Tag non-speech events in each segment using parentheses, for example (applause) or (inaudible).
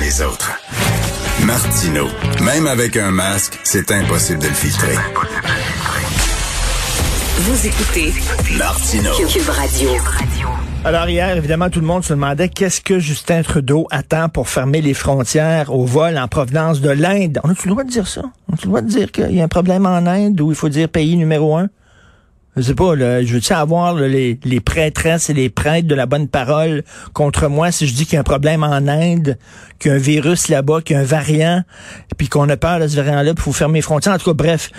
comme les autres. Martino, même avec un masque, c'est impossible de le filtrer. Vous écoutez Martino. Cube Radio. Alors hier, évidemment, tout le monde se demandait qu'est-ce que Justin Trudeau attend pour fermer les frontières au vol en provenance de l'Inde. On a-tu le droit de dire ça? On a-tu le droit de dire qu'il y a un problème en Inde où il faut dire pays numéro un? Je sais pas, je veux-tu avoir les, prêtresses et les prêtres de la bonne parole contre moi si je dis qu'il y a un problème en Inde, qu'il y a un virus là-bas, qu'il y a un variant, puis qu'on a peur de ce variant-là, puis faut fermer les frontières? En tout cas, bref,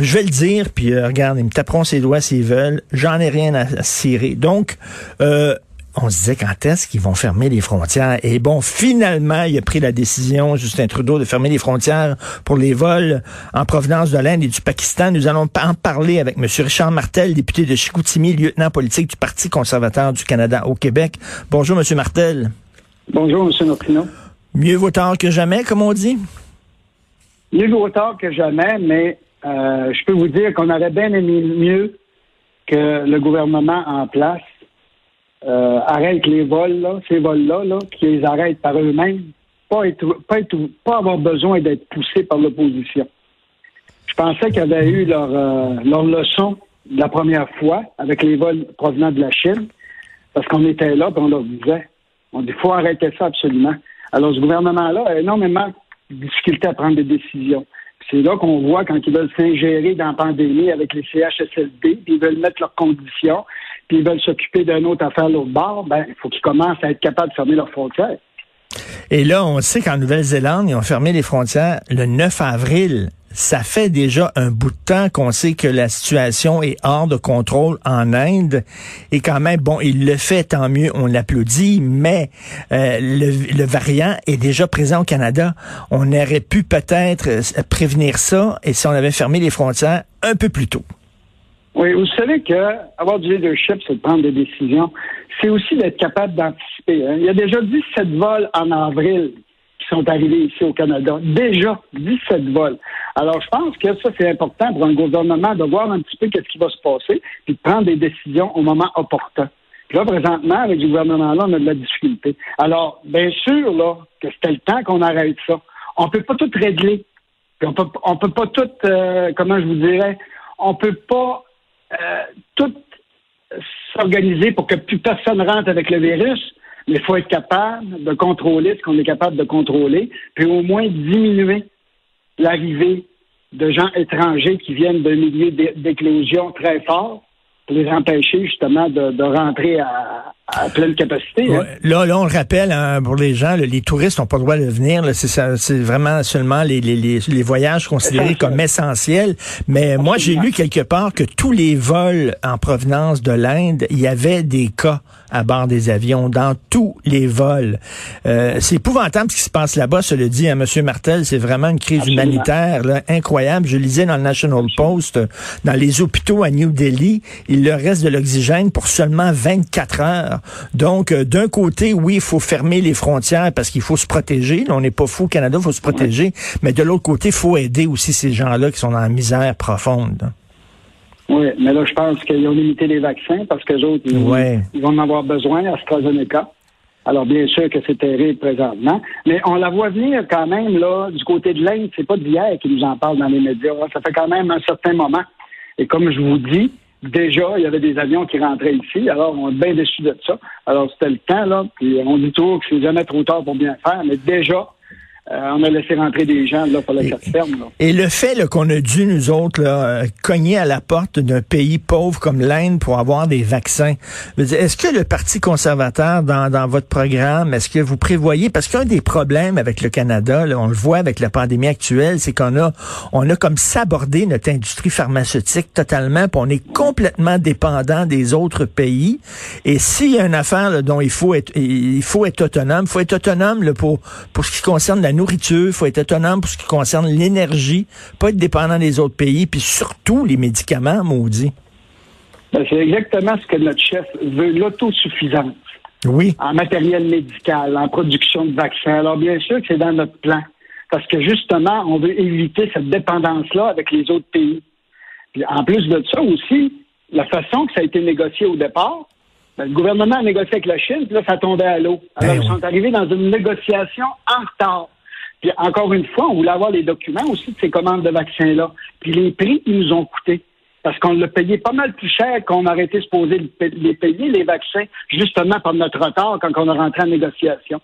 je vais le dire, puis euh, regarde, ils me taperont ses doigts s'ils veulent. J'en ai rien à, à cirer. Donc, euh, on se disait quand est-ce qu'ils vont fermer les frontières? Et bon, finalement, il a pris la décision, Justin Trudeau, de fermer les frontières pour les vols en provenance de l'Inde et du Pakistan. Nous allons en parler avec M. Richard Martel, député de Chicoutimi, lieutenant politique du Parti conservateur du Canada au Québec. Bonjour, M. Martel. Bonjour, M. Nocino. Mieux vaut tard que jamais, comme on dit? Mieux vaut tard que jamais, mais euh, je peux vous dire qu'on aurait bien aimé mieux que le gouvernement en place euh, arrête les vols, ces vols-là, là, qu'ils les arrêtent par eux-mêmes, pas, être, pas, être, pas avoir besoin d'être poussés par l'opposition. Je pensais qu'ils avaient eu leur, euh, leur leçon la première fois avec les vols provenant de la Chine, parce qu'on était là et on leur disait, on dit, faut arrêter ça absolument. Alors, ce gouvernement-là a énormément de difficultés à prendre des décisions. C'est là qu'on voit quand ils veulent s'ingérer dans la pandémie avec les CHSLD, puis ils veulent mettre leurs conditions, puis ils veulent s'occuper d'une autre affaire l'autre bord, ben, il faut qu'ils commencent à être capables de fermer leurs frontières. Et là, on sait qu'en Nouvelle-Zélande, ils ont fermé les frontières le 9 avril. Ça fait déjà un bout de temps qu'on sait que la situation est hors de contrôle en Inde. Et quand même, bon, il le fait, tant mieux, on l'applaudit, mais euh, le, le, variant est déjà présent au Canada. On aurait pu peut-être prévenir ça et si on avait fermé les frontières un peu plus tôt. Oui, vous savez que avoir du leadership, c'est de prendre des décisions. C'est aussi d'être capable d'anticiper. Hein. Il y a déjà 17 vols en avril qui sont arrivés ici au Canada. Déjà 17 vols. Alors, je pense que ça, c'est important pour un gouvernement de voir un petit peu qu'est-ce qui va se passer, puis de prendre des décisions au moment opportun. Puis là, présentement, avec le gouvernement-là, on a de la difficulté. Alors, bien sûr, là, que c'était le temps qu'on arrête ça. On peut pas tout régler. Puis on peut, on peut pas tout, euh, comment je vous dirais, on peut pas euh, tout s'organiser pour que plus personne rentre avec le virus, mais il faut être capable de contrôler ce qu'on est capable de contrôler, puis au moins diminuer l'arrivée de gens étrangers qui viennent d'un milieu d'éclosion très fort pour les empêcher justement de, de rentrer à, à, pleine capacité. Hein. Là, là, on le rappelle hein, pour les gens, les touristes n'ont pas le droit de venir. C'est vraiment seulement les, les, les, voyages considérés comme essentiels. Mais moi, j'ai lu quelque part que tous les vols en provenance de l'Inde, il y avait des cas à bord des avions, dans tous les vols. Euh, c'est épouvantable ce qui se passe là-bas, se le dit à hein, M. Martel, c'est vraiment une crise humanitaire là, incroyable. Je lisais dans le National Post, dans les hôpitaux à New Delhi, il leur reste de l'oxygène pour seulement 24 heures. Donc, euh, d'un côté, oui, il faut fermer les frontières parce qu'il faut se protéger. Là, on n'est pas fou au Canada, il faut se protéger. Mais de l'autre côté, il faut aider aussi ces gens-là qui sont dans la misère profonde. Oui, mais là, je pense qu'ils ont limité les vaccins parce que les autres, ils, ils, vont en avoir besoin, à AstraZeneca. Alors, bien sûr que c'est terrible présentement, mais on la voit venir quand même, là, du côté de l'Inde. C'est pas d'hier qu'ils nous en parlent dans les médias. Ça fait quand même un certain moment. Et comme je vous dis, déjà, il y avait des avions qui rentraient ici. Alors, on est bien déçus de ça. Alors, c'était le temps, là. Puis, on dit toujours que c'est jamais trop tard pour bien faire, mais déjà, on a laissé rentrer des gens là, pour la carte ferme. Et le fait qu'on a dû, nous autres, là, euh, cogner à la porte d'un pays pauvre comme l'Inde pour avoir des vaccins, est-ce que le Parti conservateur, dans, dans votre programme, est-ce que vous prévoyez, parce qu'un des problèmes avec le Canada, là, on le voit avec la pandémie actuelle, c'est qu'on a, on a comme sabordé notre industrie pharmaceutique totalement, puis on est complètement dépendant des autres pays. Et s'il y a une affaire là, dont il faut être, il faut être autonome, il faut être autonome là, pour, pour ce qui concerne la nourriture, il faut être autonome pour ce qui concerne l'énergie, pas être dépendant des autres pays, puis surtout les médicaments, maudit. Ben, c'est exactement ce que notre chef veut, l'autosuffisance. Oui. En matériel médical, en production de vaccins. Alors, bien sûr que c'est dans notre plan. Parce que justement, on veut éviter cette dépendance-là avec les autres pays. Puis, en plus de ça aussi, la façon que ça a été négocié au départ, Ben, le gouvernement a négocié avec la Chine, puis là, ça tombait à l'eau. Alors, Ben ils sont arrivés dans une négociation en retard. Puis encore une fois, on voulait avoir les documents aussi de ces commandes de vaccins-là. Puis les prix, ils nous ont coûté. Parce qu'on l'a payé pas mal plus cher qu'on aurait été supposé les payer, les vaccins, justement par notre retard quand on a rentré en négociation.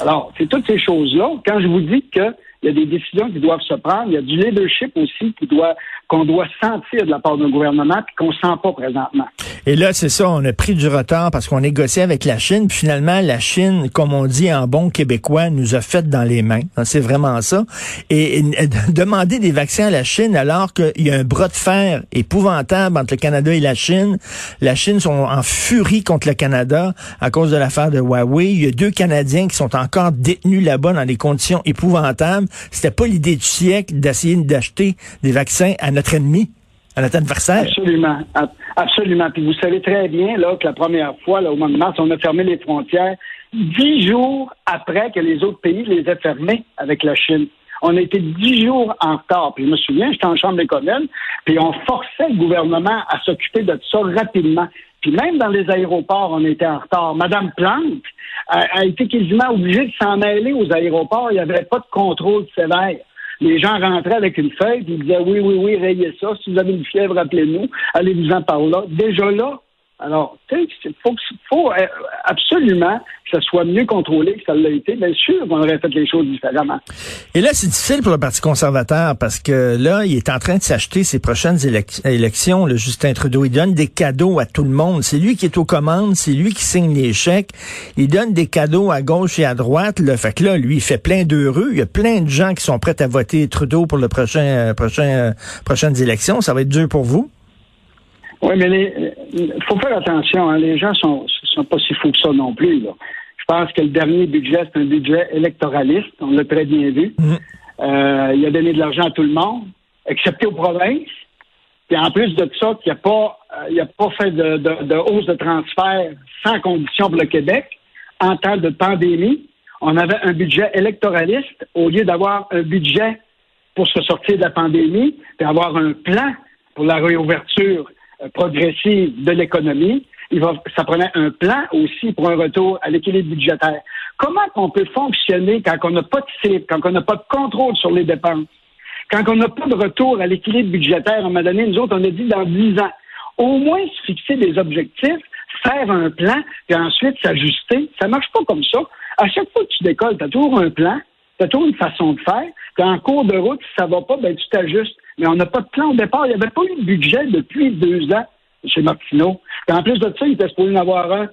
Alors, c'est toutes ces choses-là. Quand je vous dis que il y a des décisions qui doivent se prendre. Il y a du leadership aussi qui doit qu'on doit sentir de la part d'un gouvernement puis qu'on sent pas présentement. Et là, c'est ça, on a pris du retard parce qu'on négociait avec la Chine. Puis finalement, la Chine, comme on dit en bon québécois, nous a fait dans les mains. C'est vraiment ça. Et, et, (laughs) demander des vaccins à la Chine alors qu'il y a un bras de fer épouvantable entre le Canada et la Chine. La Chine sont en furie contre le Canada à cause de l'affaire de Huawei. Il y a deux Canadiens qui sont encore détenus là-bas dans des conditions épouvantables. C'était pas l'idée du siècle d'essayer d'acheter des vaccins à notre ennemi, à notre adversaire. Absolument. Absolument. Puis vous savez très bien là, que la première fois, là, au mois de mars, on a fermé les frontières dix jours après que les autres pays les aient fermées avec la Chine. On a été dix jours en retard. Puis je me souviens, j'étais en chambre des communes, puis on forçait le gouvernement à s'occuper de ça rapidement. Puis même dans les aéroports, on était en retard. Madame Plante a, a été quasiment obligée de s'en mêler aux aéroports. Il n'y avait pas de contrôle sévère. Les gens rentraient avec une feuille, ils disaient oui, oui, oui, rayez ça. Si vous avez une fièvre, appelez-nous. Allez-vous-en par là. Déjà là, alors, il faut, faut absolument que ça soit mieux contrôlé que ça l'a été. Bien sûr qu'on aurait fait les choses différemment. Et là, c'est difficile pour le Parti conservateur parce que là, il est en train de s'acheter ses prochaines élections. Le Justin Trudeau, il donne des cadeaux à tout le monde. C'est lui qui est aux commandes, c'est lui qui signe les chèques. Il donne des cadeaux à gauche et à droite. Là. Fait que là, lui, il fait plein d'heureux. Il y a plein de gens qui sont prêts à voter Trudeau pour le prochain, euh, prochain euh, prochaines élections. Ça va être dur pour vous? Oui, mais il faut faire attention. Hein. Les gens sont, sont pas si fous que ça non plus. Là. Je pense que le dernier budget, c'est un budget électoraliste. On l'a très bien vu. Mmh. Euh, il a donné de l'argent à tout le monde, excepté aux provinces. Puis en plus de ça, il n'a pas, il a pas fait de, de, de, hausse de transfert sans condition pour le Québec en temps de pandémie. On avait un budget électoraliste au lieu d'avoir un budget pour se sortir de la pandémie, puis avoir un plan pour la réouverture progressive de l'économie. Il va, ça prenait un plan aussi pour un retour à l'équilibre budgétaire. Comment on peut fonctionner quand on n'a pas de cible, quand on n'a pas de contrôle sur les dépenses, quand on n'a pas de retour à l'équilibre budgétaire? À un moment donné, nous autres, on a dit dans dix ans. Au moins se fixer des objectifs, faire un plan, puis ensuite s'ajuster. Ça marche pas comme ça. À chaque fois que tu décolles, tu as toujours un plan, tu as toujours une façon de faire. Puis en cours de route, si ça va pas, ben tu t'ajustes mais on n'a pas de plan au départ. Il n'y avait pas eu de budget depuis deux ans chez Martineau. Et en plus de ça, il était supposé en avoir un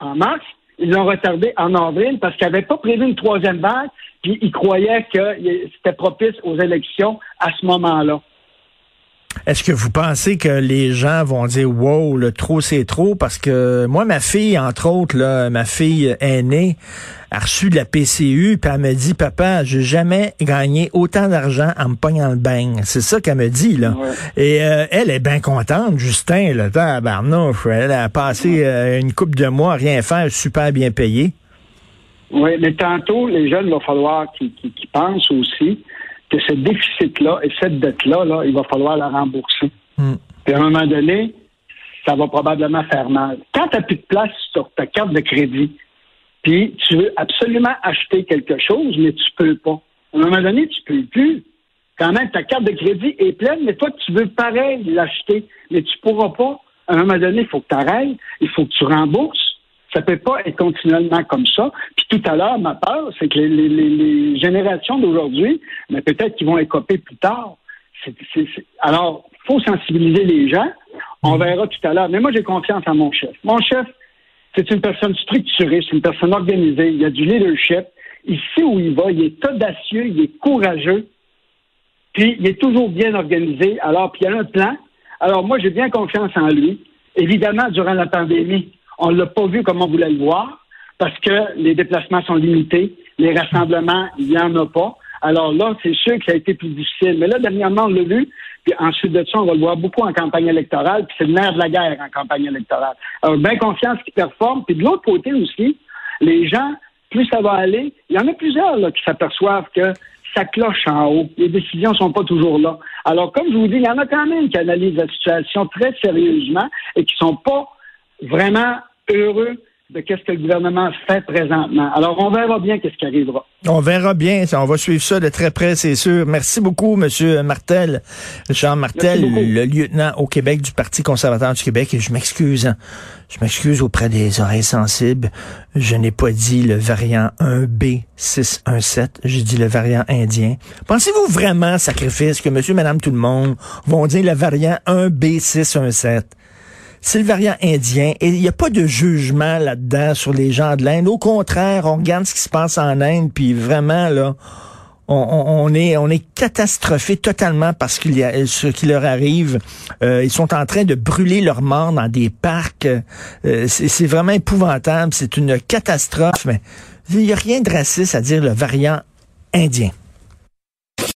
en mars. Ils l'ont retardé en avril parce qu'ils n'avaient pas prévu une troisième vague, puis ils croyaient que c'était propice aux élections à ce moment-là. Est-ce que vous pensez que les gens vont dire wow, le trop c'est trop? Parce que moi, ma fille, entre autres, là, ma fille aînée, a reçu de la PCU, puis elle me dit, papa, j'ai jamais gagné autant d'argent en me pognant le bain. C'est ça qu'elle me dit, là. Ouais. Et euh, elle est bien contente, Justin, là, tabarnouche. Elle a passé euh, une coupe de mois à rien faire, super bien payé. Oui, mais tantôt, les jeunes, il va falloir qu'ils qu qu pensent aussi que ce déficit-là et cette dette-là, là, il va falloir la rembourser. Mm. Puis à un moment donné, ça va probablement faire mal. Quand tu n'as plus de place sur ta carte de crédit, puis tu veux absolument acheter quelque chose, mais tu peux pas. À un moment donné, tu peux plus. Quand même, ta carte de crédit est pleine, mais toi, tu veux pareil l'acheter, mais tu pourras pas. À un moment donné, il faut que tu arrêtes, il faut que tu rembourses. Ça peut pas être continuellement comme ça. Puis tout à l'heure, ma peur, c'est que les, les, les générations d'aujourd'hui, mais peut-être qu'ils vont écoper plus tard. C'est, c'est, c'est... Alors, faut sensibiliser les gens. On verra tout à l'heure. Mais moi, j'ai confiance en mon chef. Mon chef, c'est une personne structurée, c'est une personne organisée. Il a du leadership. Il sait où il va. Il est audacieux, il est courageux. Puis, il est toujours bien organisé. Alors, puis il y a un plan. Alors, moi, j'ai bien confiance en lui. Évidemment, durant la pandémie, on l'a pas vu comme on voulait le voir parce que les déplacements sont limités, les rassemblements, il n'y en a pas. Alors là, c'est sûr que ça a été plus difficile. Mais là, dernièrement, on l'a vu. Puis ensuite de ça, on va le voir beaucoup en campagne électorale. Puis c'est le nerf de la guerre en campagne électorale. Alors, bien confiance qu'il performe. Puis de l'autre côté aussi, les gens, plus ça va aller, il y en a plusieurs là, qui s'aperçoivent que ça cloche en haut. Les décisions sont pas toujours là. Alors, comme je vous dis, il y en a quand même qui analysent la situation très sérieusement et qui sont pas vraiment heureux de qu'est-ce que le gouvernement fait présentement. Alors, on verra bien qu'est-ce qui arrivera. On verra bien. On va suivre ça de très près, c'est sûr. Merci beaucoup, Monsieur Martel. Jean Martel, le lieutenant au Québec du Parti conservateur du Québec. Et je m'excuse. Hein. Je m'excuse auprès des oreilles sensibles. Je n'ai pas dit le variant 1B617. J'ai dit le variant indien. Pensez-vous vraiment, sacrifice, que monsieur, madame, tout le monde vont dire le variant 1B617? C'est le variant indien et il n'y a pas de jugement là-dedans sur les gens de l'Inde. Au contraire, on regarde ce qui se passe en Inde, puis vraiment, là, on, est on est catastrophé totalement parce qu'il y a ce qui leur arrive. Euh, ils sont en train de brûler leurs morts dans des parcs. Euh, c'est vraiment épouvantable. C'est une catastrophe. Mais il n'y a rien de raciste à dire le variant indien.